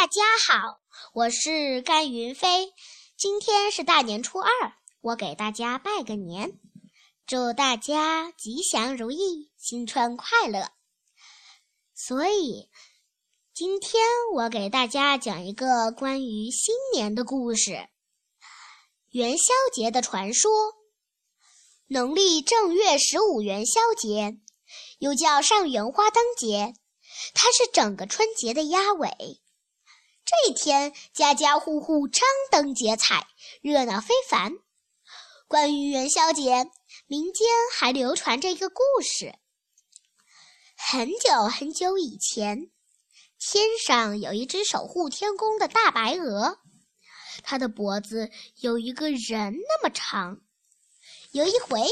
大家好，我是甘云飞。今天是大年初二，我给大家拜个年，祝大家吉祥如意，新春快乐。所以，今天我给大家讲一个关于新年的故事——元宵节的传说。农历正月十五元宵节，又叫上元花灯节，它是整个春节的压尾。这一天，家家户户张灯结彩，热闹非凡。关于元宵节，民间还流传着一个故事：很久很久以前，天上有一只守护天宫的大白鹅，它的脖子有一个人那么长。有一回，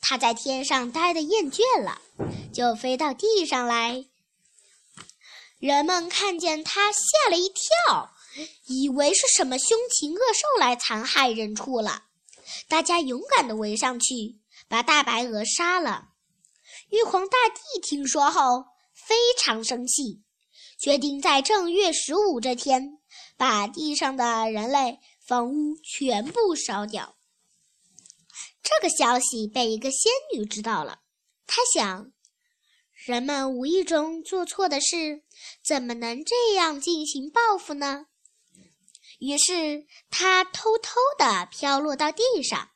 它在天上待得厌倦了，就飞到地上来。人们看见它，吓了一跳，以为是什么凶禽恶兽来残害人畜了。大家勇敢地围上去，把大白鹅杀了。玉皇大帝听说后非常生气，决定在正月十五这天把地上的人类、房屋全部烧掉。这个消息被一个仙女知道了，她想。人们无意中做错的事，怎么能这样进行报复呢？于是他偷偷地飘落到地上，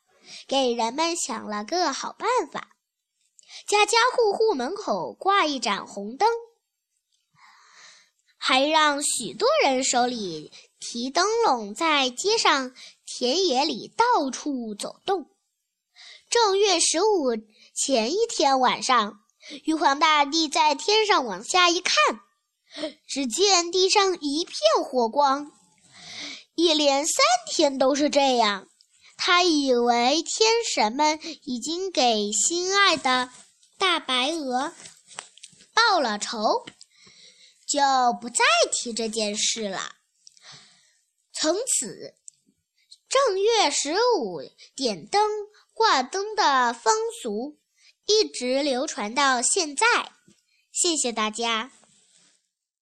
给人们想了个好办法：家家户户门口挂一盏红灯，还让许多人手里提灯笼，在街上、田野里到处走动。正月十五前一天晚上。玉皇大帝在天上往下一看，只见地上一片火光，一连三天都是这样。他以为天神们已经给心爱的大白鹅报了仇，就不再提这件事了。从此，正月十五点灯挂灯的风俗。一直流传到现在，谢谢大家。